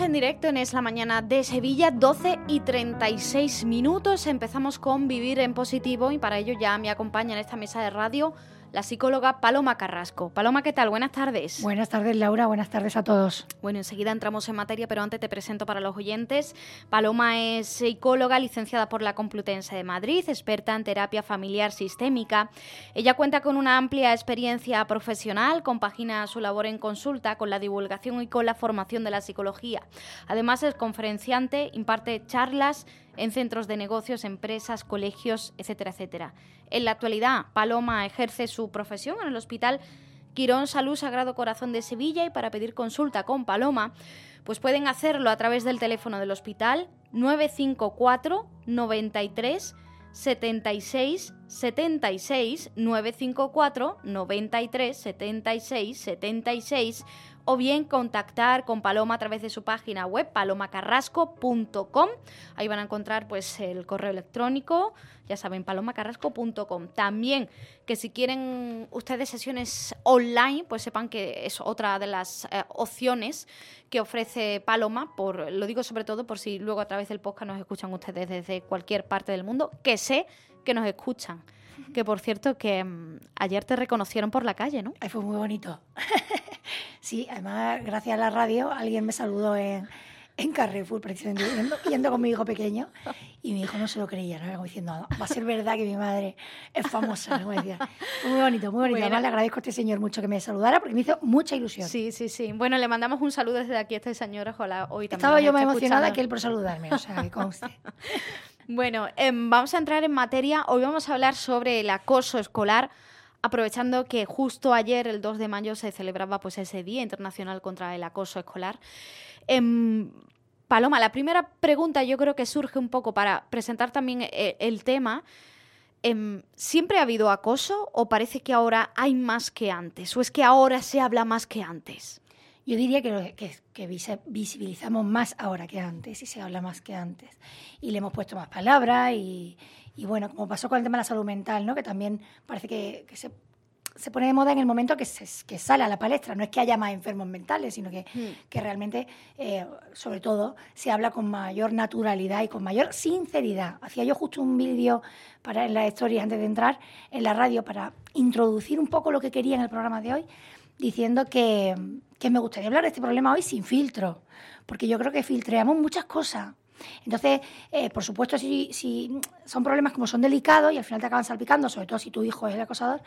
En directo en Es la Mañana de Sevilla, 12 y 36 minutos. Empezamos con Vivir en Positivo y para ello ya me acompaña en esta mesa de radio la psicóloga Paloma Carrasco. Paloma, ¿qué tal? Buenas tardes. Buenas tardes, Laura. Buenas tardes a todos. Bueno, enseguida entramos en materia, pero antes te presento para los oyentes. Paloma es psicóloga, licenciada por la Complutense de Madrid, experta en terapia familiar sistémica. Ella cuenta con una amplia experiencia profesional, compagina su labor en consulta con la divulgación y con la formación de la psicología. Además es conferenciante, imparte charlas en centros de negocios, empresas, colegios, etcétera, etcétera. En la actualidad, Paloma ejerce su profesión en el Hospital Quirón Salud Sagrado Corazón de Sevilla y para pedir consulta con Paloma, pues pueden hacerlo a través del teléfono del hospital 954 93 76 76 954 93 76 76 o bien contactar con Paloma a través de su página web palomacarrasco.com. Ahí van a encontrar pues el correo electrónico, ya saben, palomacarrasco.com. También que si quieren ustedes sesiones online, pues sepan que es otra de las eh, opciones que ofrece Paloma, por, lo digo sobre todo por si luego a través del podcast nos escuchan ustedes desde cualquier parte del mundo, que sé que nos escuchan. Que por cierto, que mm, ayer te reconocieron por la calle, ¿no? Ay, fue muy bonito. sí, además, gracias a la radio, alguien me saludó en, en Carrefour, precisamente, yendo, con mi hijo pequeño, y mi hijo no se lo creía, ¿no? Como diciendo, va a ser verdad que mi madre es famosa, ¿no? Decía, muy bonito, muy bonito. Además, le agradezco a este señor mucho que me saludara, porque me hizo mucha ilusión. Sí, sí, sí. Bueno, le mandamos un saludo desde aquí a este señor, ojalá hoy también. Estaba yo más emocionada que él por saludarme, o sea, que conste. Bueno, em, vamos a entrar en materia. Hoy vamos a hablar sobre el acoso escolar, aprovechando que justo ayer, el 2 de mayo, se celebraba pues, ese Día Internacional contra el Acoso Escolar. Em, Paloma, la primera pregunta yo creo que surge un poco para presentar también eh, el, tema. Em, ¿Siempre ha habido acoso o parece que ahora hay más que antes? ¿O es que ahora se habla más que antes? Yo diría que, que, visibilizamos más ahora que antes y se habla más que antes. Y le hemos puesto más palabras y, bueno, como pasó con el tema de la salud mental, ¿no? que también parece que, se, se, pone de moda en el momento que, se, que sale a la palestra. No es que haya más enfermos mentales, sino que, hmm. que realmente, eh, sobre todo, se habla con mayor naturalidad y con mayor sinceridad. Hacía yo justo un vídeo para en la historia antes de entrar en la radio para introducir un poco lo que quería en el programa de hoy diciendo que, me gustaría hablar de este problema hoy sin filtro, porque yo creo que filtreamos muchas cosas. Entonces, eh, por supuesto, si, si, son problemas como son delicados y al final te acaban salpicando, sobre todo si tu hijo es el acosador,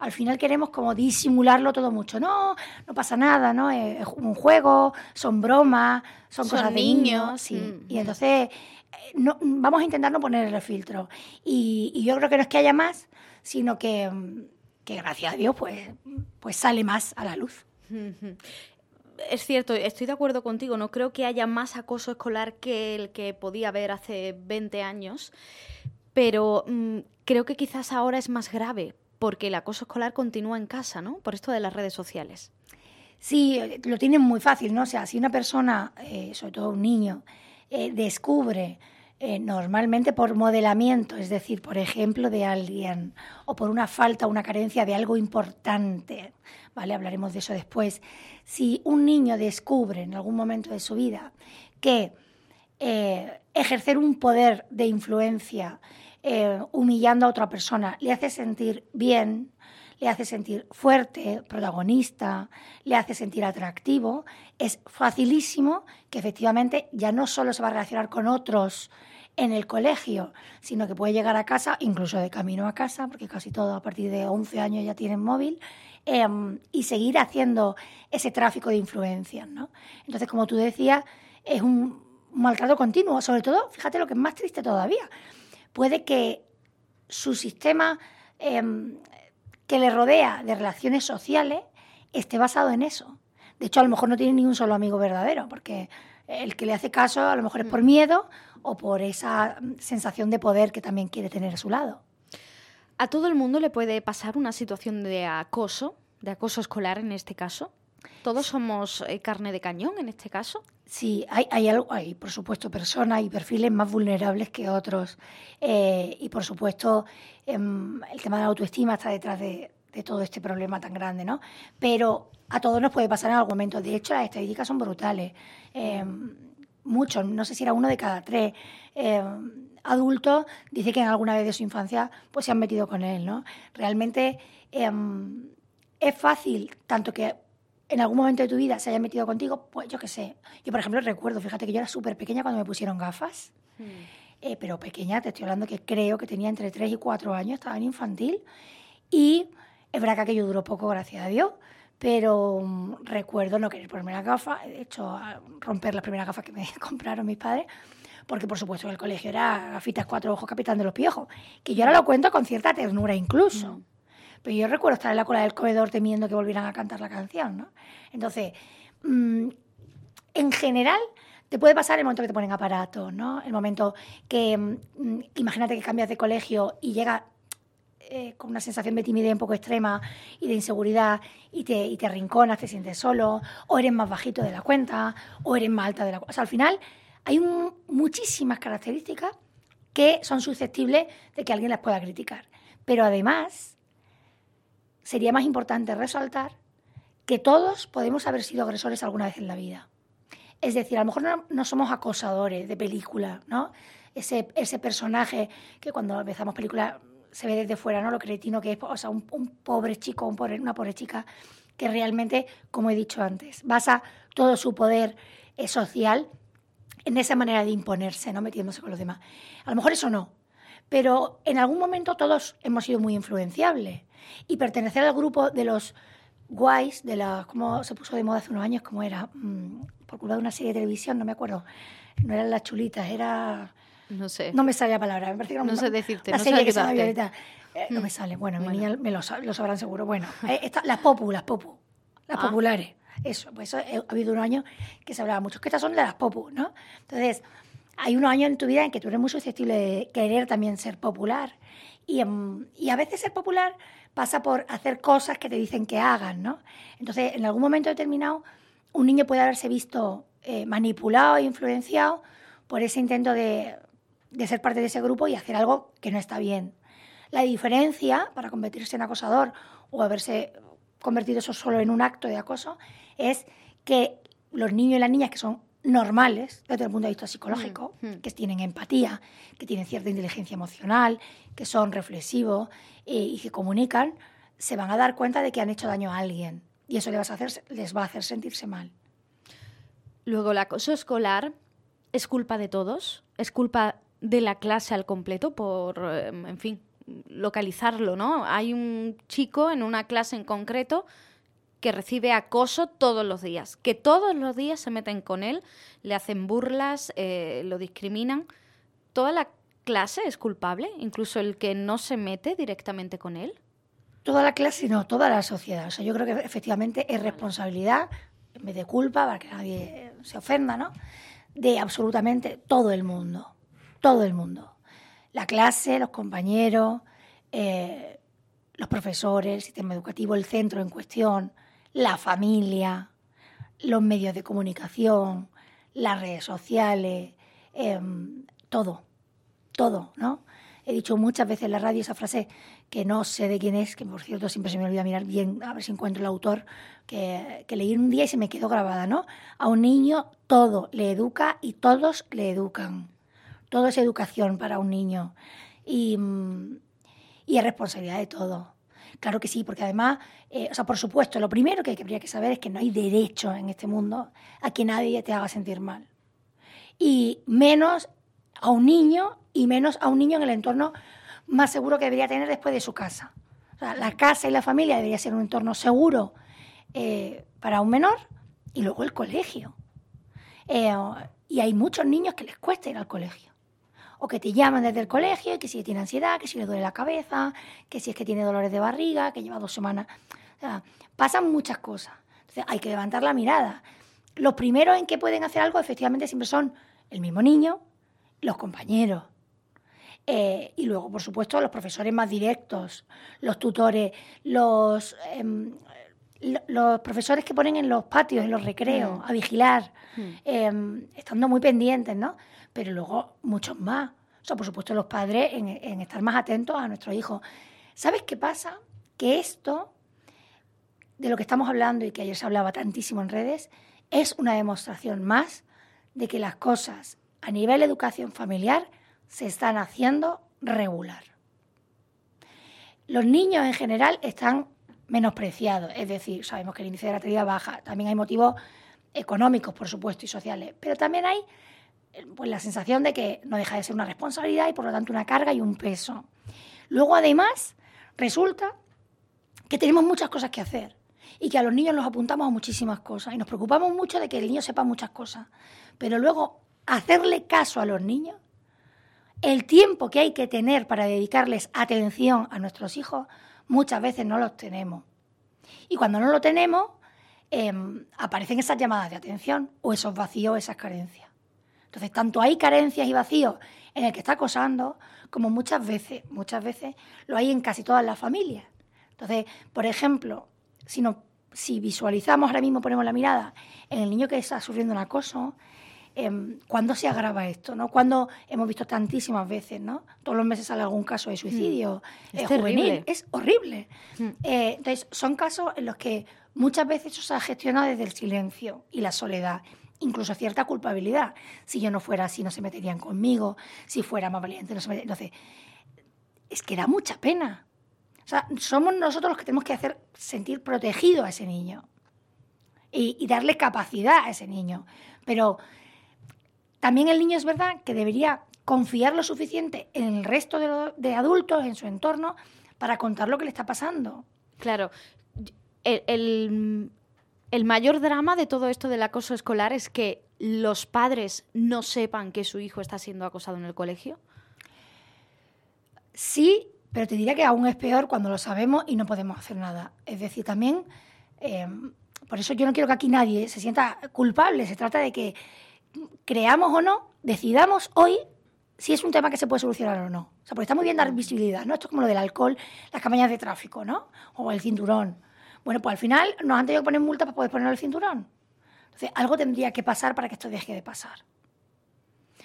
al final queremos como disimularlo todo mucho. No, no pasa nada, ¿no? Es, un juego, son bromas, son, cosas de niños. sí. Mm, y mm. entonces, eh, no, vamos a intentar no ponerle filtro. Y, y yo creo que no es que haya más, sino que que gracias a Dios pues, pues sale más a la luz. Es cierto, estoy de acuerdo contigo, no creo que haya más acoso escolar que el que podía haber hace 20 años, pero mm, creo que quizás ahora es más grave porque el acoso escolar continúa en casa, ¿no? Por esto de las redes sociales. Sí, lo tienen muy fácil, ¿no? O sea, si una persona, eh, sobre todo un niño, eh, descubre eh, normalmente por modelamiento, es decir, por ejemplo de alguien o por una falta o una carencia de algo importante, ¿vale? Hablaremos de eso después. Si un niño descubre en algún momento de su vida que eh, ejercer un poder de influencia eh, humillando a otra persona le hace sentir bien, le hace sentir fuerte, protagonista, le hace sentir atractivo, es facilísimo que efectivamente ya no solo se va a relacionar con otros en el colegio, sino que puede llegar a casa, incluso de camino a casa, porque casi todo a partir de 11 años ya tienen móvil, em, y seguir haciendo ese tráfico de influencias. ¿no? Entonces, como tú decías, es un maltrato continuo, sobre todo, fíjate lo que es más triste todavía, puede que su sistema... Em, que le rodea de relaciones sociales esté basado en eso. De hecho, a lo mejor no tiene ni un solo amigo verdadero, porque el que le hace caso a lo mejor es por miedo o por esa sensación de poder que también quiere tener a su lado. ¿A todo el mundo le puede pasar una situación de acoso, de acoso escolar en este caso? ¿Todos somos eh, carne de cañón en este caso? Sí, hay, hay, algo, hay por supuesto personas y perfiles más vulnerables que otros. Eh, y por supuesto em, el tema de la autoestima está detrás de, de, todo este problema tan grande, ¿no? Pero a todos nos puede pasar en algún momento. De hecho, las estadísticas son brutales. Em, muchos, no sé si era uno de cada tres em, adultos, dice que en alguna vez de su infancia pues se han metido con él, ¿no? Realmente es fácil, tanto que en algún momento de tu vida se haya metido contigo, pues yo qué sé. Yo, por ejemplo, recuerdo, fíjate que yo era súper pequeña cuando me pusieron gafas, hmm. eh, pero pequeña, te estoy hablando que creo que tenía entre 3 y 4 años, estaba en infantil, y es verdad que aquello duró poco, gracias a Dios, pero mm, recuerdo no querer ponerme las gafas, de hecho, romper las primeras gafas que me compraron mis padres, porque por supuesto en el colegio era gafitas cuatro ojos capitán de los piojos, que yo ahora lo cuento con cierta ternura incluso. Hmm. Pero yo recuerdo estar en la cola del comedor temiendo que volvieran a cantar la canción, ¿no? Entonces, mm, en general, te puede pasar el momento que te ponen aparatos, ¿no? El momento que, mm, imagínate que cambias de colegio y llega eh, con una sensación de timidez un poco extrema y de inseguridad y te, y te rinconas, te sientes solo, o eres más bajito de la cuenta, o eres más alta de la cuenta. O sea, al final hay muchísimas características que son susceptibles de que alguien las pueda criticar. Pero además, sería más importante resaltar que todos podemos haber sido agresores alguna vez en la vida. Es decir, a lo mejor no, somos acosadores de película, ¿no? Ese, personaje que cuando empezamos película se ve desde fuera, ¿no? Lo cretino que es, o sea, un, pobre chico, una pobre chica que realmente, como he dicho antes, basa todo su poder eh, social en esa manera de imponerse, ¿no? Metiéndose con los demás. A lo mejor eso no, pero en algún momento todos hemos sido muy influenciables y pertenecer al grupo de los guays, de la, como se puso de moda hace unos años, como era, mm, por culpa de una serie de televisión, no me acuerdo, no eran las chulitas, era... No sé. No me sale la palabra, me parece que no, no sé decirte, no serie que se llama Violeta. Eh, no mm. me sale, bueno, mi niña me lo, lo, sabrán seguro. Bueno, eh, las popu, las popu, las ah. populares. Eso, pues eso, eh, ha habido un año que se hablaba mucho, que estas son de las popu, ¿no? Entonces, hay unos años en tu vida en que tú eres muy susceptible de querer también ser popular. Y, a veces ser popular pasa por hacer cosas que te dicen que hagan, ¿no? Entonces, en algún momento determinado, un niño puede haberse visto eh, manipulado e influenciado por ese intento de, de ser parte de ese grupo y hacer algo que no está bien. La diferencia para convertirse en acosador o haberse convertido eso solo en un acto de acoso es que los niños y las niñas que son normales desde el punto de vista psicológico, mm, mm. que tienen empatía, que tienen cierta inteligencia emocional, que son reflexivos eh, y que comunican, se van a dar cuenta de que han hecho daño a alguien y eso les va a hacer, les va a hacer sentirse mal. Luego, el acoso escolar es culpa de todos, es culpa de la clase al completo por, eh, en fin, localizarlo, ¿no? Hay un chico en una clase en concreto que recibe acoso todos los días, que todos los días se meten con él, le hacen burlas, eh, lo discriminan. ¿Toda la clase es culpable? ¿Incluso el que no se mete directamente con él? Toda la clase no, toda la sociedad. O sea, yo creo que efectivamente es responsabilidad, en vez de culpa, para que nadie se ofenda, ¿no? De absolutamente todo el mundo. Todo el mundo. La clase, los compañeros, eh, los profesores, el sistema educativo, el centro en cuestión, la familia, los medios de comunicación, las redes sociales, em, todo, todo, ¿no? He dicho muchas veces en la radio esa frase que no sé de quién es, que por cierto siempre se me olvida mirar bien, a ver si encuentro el autor, que, que leí un día y se me quedó grabada, ¿no? A un niño todo le educa y todos le educan. Todo es educación para un niño. Y, mm, y es responsabilidad de todo. Claro que sí, porque además, eh, o sea, por supuesto, lo primero que habría que saber es que no hay derecho en este mundo a que nadie te haga sentir mal. Y menos a un niño y menos a un niño en el entorno más seguro que debería tener después de su casa. O sea, la casa y la familia debería ser un entorno seguro eh, para un menor y luego el colegio. Eh, y hay muchos niños que les cuesta ir al colegio. O que te llaman desde el colegio, que si tiene ansiedad, que si le duele la cabeza, que si es que tiene dolores de barriga, que lleva dos semanas. O sea, pasan muchas cosas. Entonces hay que levantar la mirada. Los primeros en que pueden hacer algo efectivamente siempre son el mismo niño, los compañeros. Eh, y luego, por supuesto, los profesores más directos, los tutores, los, em, los profesores que ponen en los patios, en los recreos, mm. a vigilar, mm. em, estando muy pendientes, ¿no? Pero luego muchos más. O sea, por supuesto, los padres en, estar más atentos a nuestros hijos. ¿Sabes qué pasa? Que esto, de lo que estamos hablando y que ayer se hablaba tantísimo en redes, es una demostración más de que las cosas a nivel educación familiar se están haciendo regular. Los niños en general están menospreciados, es decir, sabemos que el índice de natalidad baja, también hay motivos económicos, por supuesto, y sociales, pero también hay pues, la sensación de que no deja de ser una responsabilidad y por lo tanto una carga y un peso. Luego, además, resulta que tenemos muchas cosas que hacer y que a los niños los apuntamos a muchísimas cosas y nos preocupamos mucho de que el niño sepa muchas cosas, pero luego hacerle caso a los niños, el tiempo que hay que tener para dedicarles atención a nuestros hijos, muchas veces no los tenemos. Y cuando no lo tenemos, em, aparecen esas llamadas de atención o esos vacíos, esas carencias. Entonces, tanto hay carencias y vacíos en el que está acosando, como muchas veces, muchas veces lo hay en casi todas las familias. Entonces, por ejemplo, si si visualizamos ahora mismo, ponemos la mirada en el niño que está sufriendo un acoso, eh, ¿cuándo se agrava esto? ¿no? Cuando hemos visto tantísimas veces, ¿no? Todos los meses sale algún caso de suicidio mm. es juvenil. Es horrible. Mm. Eh, entonces, son casos en los que muchas veces eso se ha gestionado desde el silencio y la soledad incluso cierta culpabilidad. Si yo no fuera así, no se meterían conmigo. Si fuera más valiente, no se meterían. Entonces, es que da mucha pena. O sea, somos nosotros los que tenemos que hacer sentir protegido a ese niño y, darle capacidad a ese niño. Pero también el niño es verdad que debería confiar lo suficiente en el resto de, adultos, en su entorno, para contar lo que le está pasando. Claro. El, mayor drama de todo esto del acoso escolar es que los padres no sepan que su hijo está siendo acosado en el colegio. Sí, pero te diría que aún es peor cuando lo sabemos y no podemos hacer nada. Es decir, también, eh, por eso yo no quiero que aquí nadie se sienta culpable. Se trata de que creamos o no, decidamos hoy si es un tema que se puede solucionar o no. O sea, porque está muy bien dar visibilidad, ¿no? Esto es como lo del alcohol, las campañas de tráfico, ¿no? O el cinturón. Bueno, pues al final nos han tenido que poner multas para poder poner el cinturón. Entonces, algo tendría que pasar para que esto deje de pasar.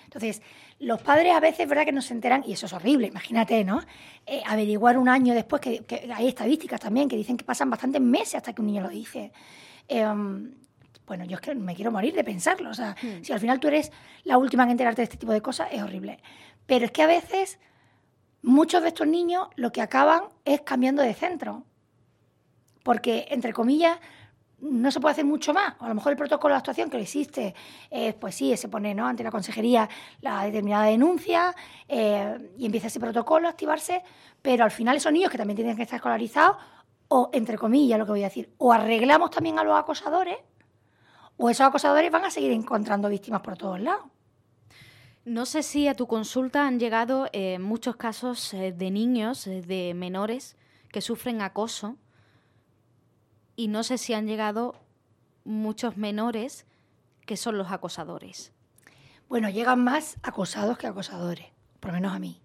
Entonces, los padres a veces, ¿verdad?, que no se enteran, y eso es horrible, imagínate, ¿no? Eh, averiguar un año después, que, hay estadísticas también que dicen que pasan bastantes meses hasta que un niño lo dice. Em, bueno, yo es que me quiero morir de pensarlo. O sea, hmm. si al final tú eres la última en enterarte de este tipo de cosas, es horrible. Pero es que a veces muchos de estos niños lo que acaban es cambiando de centro. Porque, entre comillas, no se puede hacer mucho más. A lo mejor el protocolo de actuación que existe, pues sí, se pone ¿no? ante la consejería la determinada denuncia eh, y empieza ese protocolo a activarse, pero al final esos niños que también tienen que estar escolarizados, o entre comillas lo que voy a decir, o arreglamos también a los acosadores, o esos acosadores van a seguir encontrando víctimas por todos lados. No sé si a tu consulta han llegado eh, muchos casos eh, de niños, de menores, que sufren acoso y no sé si han llegado muchos menores que son los acosadores. Bueno, llegan más acosados que acosadores, por lo menos a mí.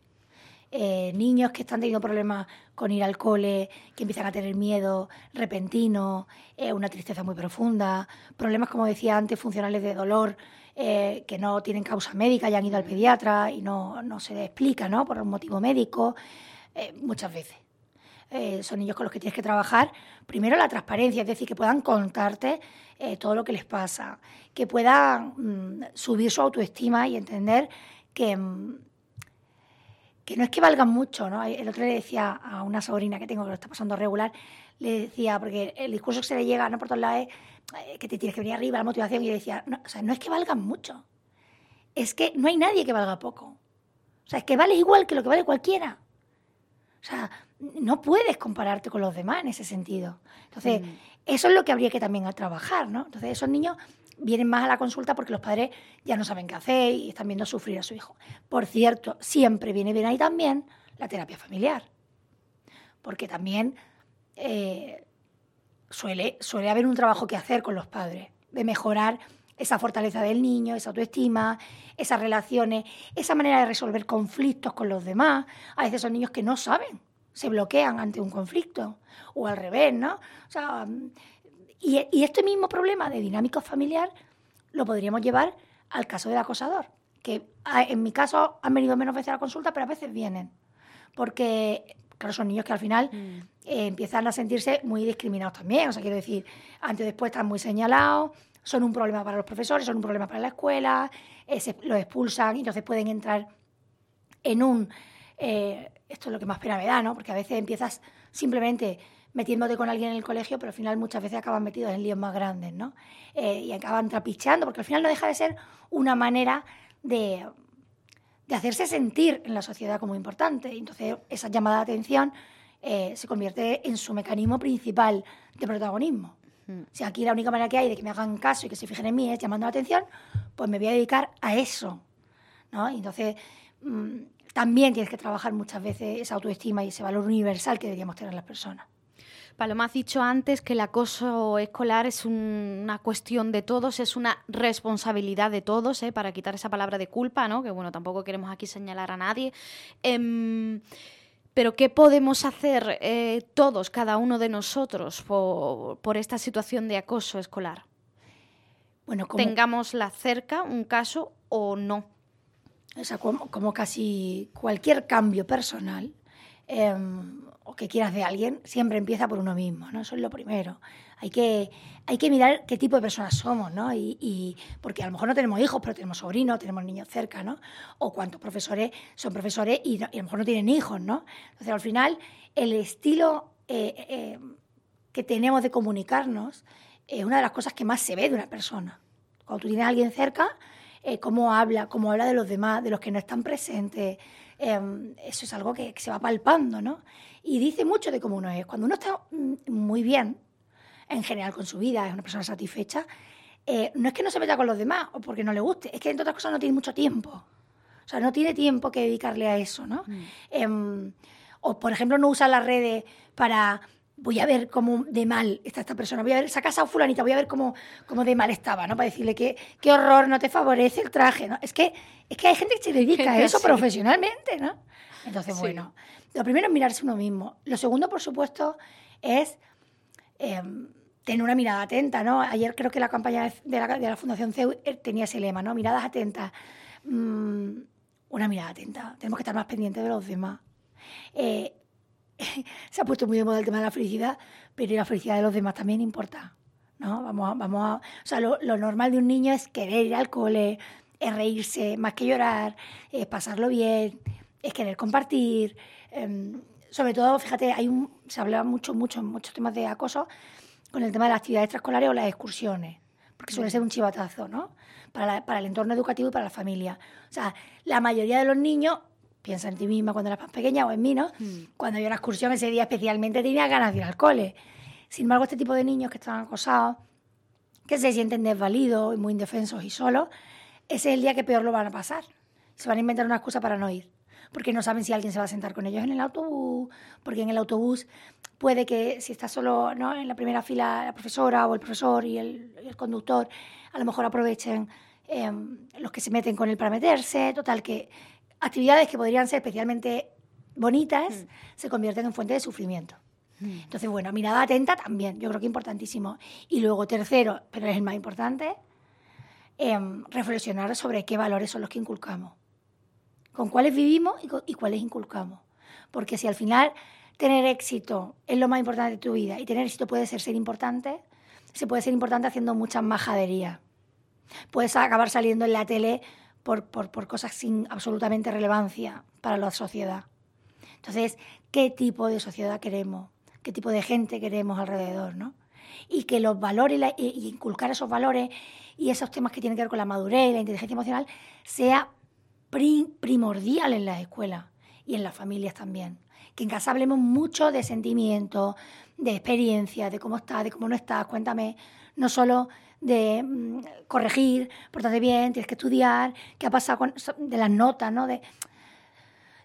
Eh, niños que están teniendo problemas con ir al cole, que empiezan a tener miedo repentino, eh, una tristeza muy profunda, problemas, como decía antes, funcionales de dolor, eh, que no tienen causa médica y han ido al pediatra y no, no se explica ¿no? por un motivo médico, muchas veces. Eh, son niños con los que tienes que trabajar, primero la transparencia, es decir, que puedan contarte eh, todo lo que les pasa, que puedan mm, subir su autoestima y entender que, mm, que no es que valgan mucho. ¿no? El otro le decía a una sobrina que tengo que lo está pasando regular, le decía, porque el discurso que se le llega ¿no? por todos lados es eh, que te tienes que venir arriba, la motivación, y le decía, no, o sea, no es que valgan mucho, es que no hay nadie que valga poco. O sea, es que vales igual que lo que vale cualquiera. O sea, no puedes compararte con los demás en ese sentido. Entonces, mm. eso es lo que habría que también trabajar, ¿no? Entonces, esos niños vienen más a la consulta porque los padres ya no saben qué hacer y están viendo sufrir a su hijo. Por cierto, siempre viene bien ahí también la terapia familiar, porque también eh, suele, suele haber un trabajo que hacer con los padres, de mejorar esa fortaleza del niño, esa autoestima, esas relaciones, esa manera de resolver conflictos con los demás. A veces son niños que no saben, se bloquean ante un conflicto, o al revés, ¿no? O sea, y, este mismo problema de dinámico familiar lo podríamos llevar al caso del acosador, que en mi caso han venido menos veces a la consulta, pero a veces vienen. Porque, claro, son niños que al final mm. eh, empiezan a sentirse muy discriminados también. O sea, quiero decir, antes o después están muy señalados, son un problema para los profesores, son un problema para la escuela, eh, los expulsan y entonces pueden entrar en un... Eh, esto es lo que más pena me da, ¿no? Porque a veces empiezas simplemente metiéndote con alguien en el colegio, pero al final muchas veces acaban metidos en líos más grandes, ¿no? Eh, y acaban trapicheando, porque al final no deja de ser una manera de, de hacerse sentir en la sociedad como importante. Entonces, esa llamada de atención eh, se convierte en su mecanismo principal de protagonismo. Mm. Si aquí la única manera que hay de que me hagan caso y que se fijen en mí es llamando la atención, pues me voy a dedicar a eso, ¿no? Y entonces... Mm, también tienes que trabajar muchas veces esa autoestima y ese valor universal que deberíamos tener las personas. Paloma, has dicho antes que el acoso escolar es una cuestión de todos, es una responsabilidad de todos, ¿eh? para quitar esa palabra de culpa, ¿no? que bueno, tampoco queremos aquí señalar a nadie. Em, pero ¿qué podemos hacer eh, todos, cada uno de nosotros, por, esta situación de acoso escolar? Bueno, como... Tengámosla cerca, un caso o no. O sea, como, casi cualquier cambio personal, em, o que quieras de alguien, siempre empieza por uno mismo, ¿no? Eso es lo primero. Hay que, hay que mirar qué tipo de personas somos, ¿no? Y, porque a lo mejor no tenemos hijos, pero tenemos sobrinos, tenemos niños cerca, ¿no? O cuántos profesores son profesores y, a lo mejor no tienen hijos, ¿no? Entonces, al final, el estilo eh, eh, que tenemos de comunicarnos es una de las cosas que más se ve de una persona. Cuando tú tienes a alguien cerca, eh, cómo habla, cómo habla de los demás, de los que no están presentes, em, eso es algo que, que se va palpando, ¿no? y dice mucho de cómo uno es. Cuando uno está mm, muy bien, en general con su vida, es una persona satisfecha, eh, no es que no se meta con los demás o porque no le guste, es que entre otras cosas no tiene mucho tiempo. O sea, no tiene tiempo que dedicarle a eso, ¿no? Mm. Em, o, por ejemplo, no usa las redes para voy a ver cómo de mal está esta persona, voy a ver, se ha casado fulanita, voy a ver cómo, cómo de mal estaba, ¿no? Para decirle que qué horror, no te favorece el traje, ¿no? Es que, es que hay gente que se dedica a eso profesionalmente, ¿no? Entonces, bueno, lo primero es mirarse uno mismo. Lo segundo, por supuesto, es em, tener una mirada atenta, ¿no? Ayer creo que la campaña de la, de la Fundación CEU eh, tenía ese lema, ¿no? Miradas atentas. Mm, una mirada atenta. Tenemos que estar más pendientes de los demás. Eh, se ha puesto muy de moda el tema de la felicidad, pero la felicidad de los demás también importa. ¿no? Vamos a, vamos a, o sea, lo, lo, normal de un niño es querer ir al cole, es reírse más que llorar, es pasarlo bien, es querer compartir. Em, sobre todo, fíjate, hay un, se habla mucho, mucho, muchos temas de acoso con el tema de las actividades extraescolares o las excursiones, porque suele ser un chivatazo, ¿no? Para, para el entorno educativo y para la familia. O sea, la mayoría de los niños piensa en ti misma cuando eras más pequeña o en mí, ¿no? Mm. Cuando había una excursión ese día especialmente tenía ganas de ir al cole. Sin embargo, este tipo de niños que están acosados, que se sienten desvalidos y muy indefensos y solos, ese es el día que peor lo van a pasar. Se van a inventar una excusa para no ir porque no saben si alguien se va a sentar con ellos en el autobús, porque en el autobús puede que si está solo ¿no? en la primera fila la profesora o el profesor y el, conductor, a lo mejor aprovechen em, los que se meten con él para meterse, total que actividades que podrían ser especialmente bonitas mm. se convierten en fuente de sufrimiento. Mm. Entonces, bueno, mirada atenta también, yo creo que importantísimo. Y luego, tercero, pero es el más importante, em, reflexionar sobre qué valores son los que inculcamos con cuáles vivimos y, cuáles inculcamos. Porque si al final tener éxito es lo más importante de tu vida y tener éxito puede ser ser importante, se puede ser importante haciendo muchas majaderías. Puedes acabar saliendo en la tele por, por, cosas sin absolutamente relevancia para la sociedad. Entonces, ¿qué tipo de sociedad queremos? ¿Qué tipo de gente queremos alrededor? ¿no? Y que los valores y, inculcar esos valores y esos temas que tienen que ver con la madurez y la inteligencia emocional sea primordial en las escuelas y en las familias también. que en casa hablemos mucho de sentimientos, de experiencia, de cómo estás, de cómo no estás, cuéntame, no solo de mm, corregir, portate bien, tienes que estudiar, qué ha pasado con, de las notas, ¿no? De,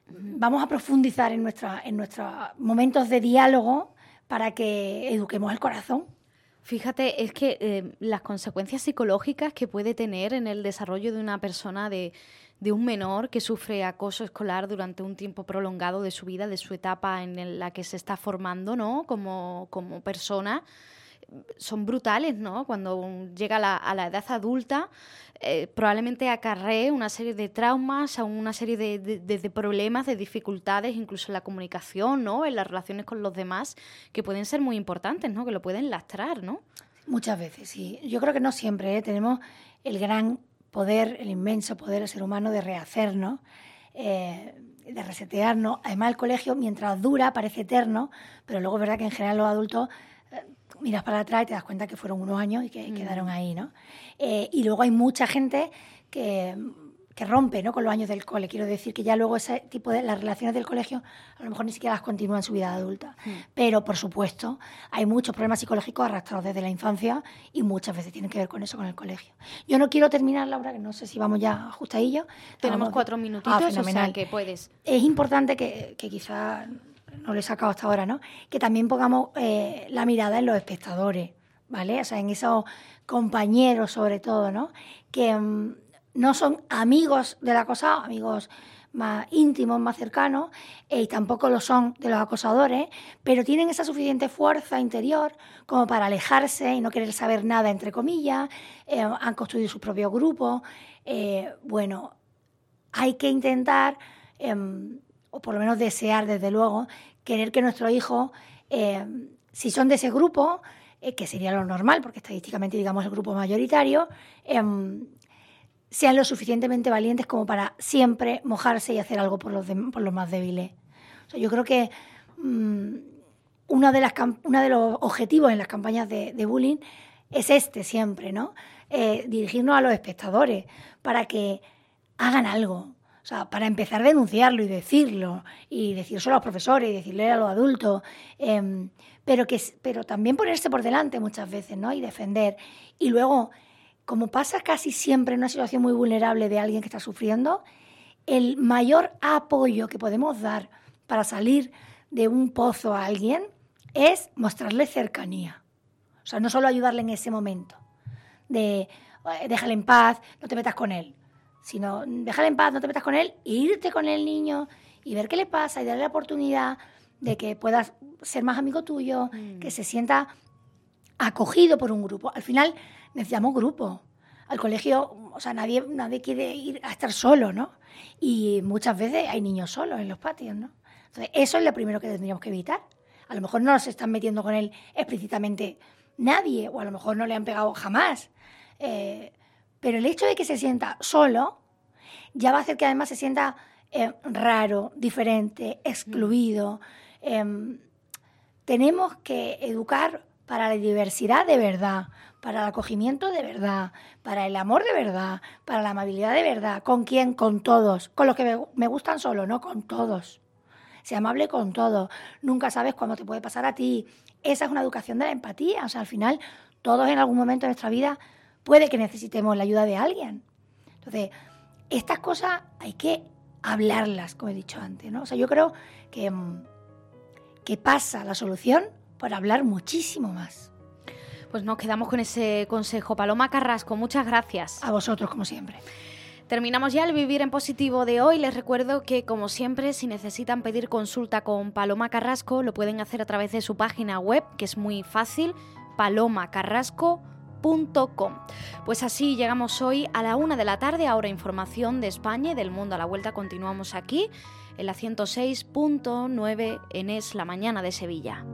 vamos a profundizar en, nuestra, en nuestros momentos de diálogo para que eduquemos el corazón. Fíjate, es que eh, las consecuencias psicológicas que puede tener en el desarrollo de una persona de, de un menor que sufre acoso escolar durante un tiempo prolongado de su vida, de su etapa en la que se está formando, ¿no? Como, como persona, son brutales, ¿no? Cuando llega a la edad adulta, eh, probablemente acarree una serie de traumas, una serie de, problemas, de dificultades, incluso en la comunicación, ¿no? En las relaciones con los demás, que pueden ser muy importantes, ¿no? Que lo pueden lastrar, ¿no? Muchas veces, sí. Yo creo que no siempre, ¿eh? Tenemos el gran poder, el inmenso poder del ser humano de rehacernos, eh, de resetearnos. Además, el colegio, mientras dura, parece eterno, pero luego es verdad que en general los adultos miras para atrás y te das cuenta que fueron unos años y que mm. quedaron ahí, ¿no? Eh, y luego hay mucha gente que, que, rompe ¿no? con los años del cole. Quiero decir que ya luego ese tipo de las relaciones del colegio a lo mejor ni siquiera las continúan en su vida adulta. Mm. Pero, por supuesto, hay muchos problemas psicológicos arrastrados desde la infancia y muchas veces tienen que ver con eso, con el colegio. Yo no quiero terminar, Laura, que no sé si vamos ya ajustadillo. Tenemos cuatro minutitos, ah, o sea que puedes. Es importante que, que quizá no lo he sacado hasta ahora, ¿no? Que también pongamos eh, la mirada en los espectadores, ¿vale? O sea, en esos compañeros sobre todo, ¿no? Que mm, no son amigos del acosado, amigos más íntimos, más cercanos, eh, y tampoco lo son de los acosadores, pero tienen esa suficiente fuerza interior como para alejarse y no querer saber nada, entre comillas, eh, han construido sus propios grupos. bueno, hay que intentar em, o por lo menos desear, desde luego, querer que nuestros hijos, eh, si son de ese grupo, eh, que sería lo normal, porque estadísticamente, digamos, el grupo mayoritario, em, sean lo suficientemente valientes como para siempre mojarse y hacer algo por los, por los más débiles. yo creo que mm, uno, de las, de los objetivos en las campañas de, bullying es este siempre, ¿no? Eh, dirigirnos a los espectadores para que hagan algo, o sea, para empezar a denunciarlo y decirlo, y decírselo a los profesores, y decirle a los adultos, em, pero, que, pero también ponerse por delante muchas veces, ¿no? Y defender. Y luego, como pasa casi siempre en una situación muy vulnerable de alguien que está sufriendo, el mayor apoyo que podemos dar para salir de un pozo a alguien es mostrarle cercanía. O sea, no solo ayudarle en ese momento, de déjale en paz, no te metas con él sino dejarle en paz, no te metas con él, irte con el niño y ver qué le pasa y darle la oportunidad de que puedas ser más amigo tuyo, mm. que se sienta acogido por un grupo. Al final necesitamos grupo. Al colegio, o sea, nadie, nadie quiere ir a estar solo, ¿no? Y muchas veces hay niños solos en los patios, ¿no? Entonces, eso es lo primero que tendríamos que evitar. A lo mejor no nos están metiendo con él explícitamente nadie, o a lo mejor no le han pegado jamás. Eh, pero el hecho de que se sienta solo ya va a hacer que además se sienta eh, raro, diferente, excluido. Em, tenemos que educar para la diversidad de verdad, para el acogimiento de verdad, para el amor de verdad, para la amabilidad de verdad. ¿Con quién? Con todos. Con los que me, gustan solo, no con todos. Sea amable con todos. Nunca sabes cuándo te puede pasar a ti. Esa es una educación de la empatía. O sea, al final, todos en algún momento de nuestra vida puede que necesitemos la ayuda de alguien. Entonces, estas cosas hay que hablarlas, como he dicho antes, ¿no? O sea, yo creo que, mm, que pasa la solución por hablar muchísimo más. Pues nos quedamos con ese consejo. Paloma Carrasco, muchas gracias. A vosotros, como siempre. Terminamos ya el Vivir en Positivo de hoy. Les recuerdo que, como siempre, si necesitan pedir consulta con Paloma Carrasco, lo pueden hacer a través de su página web, que es muy fácil, palomacarrasco.com pues así llegamos hoy a la una de la tarde. Ahora información de España y del mundo a la vuelta. Continuamos aquí en la 106.9 en Es la Mañana de Sevilla.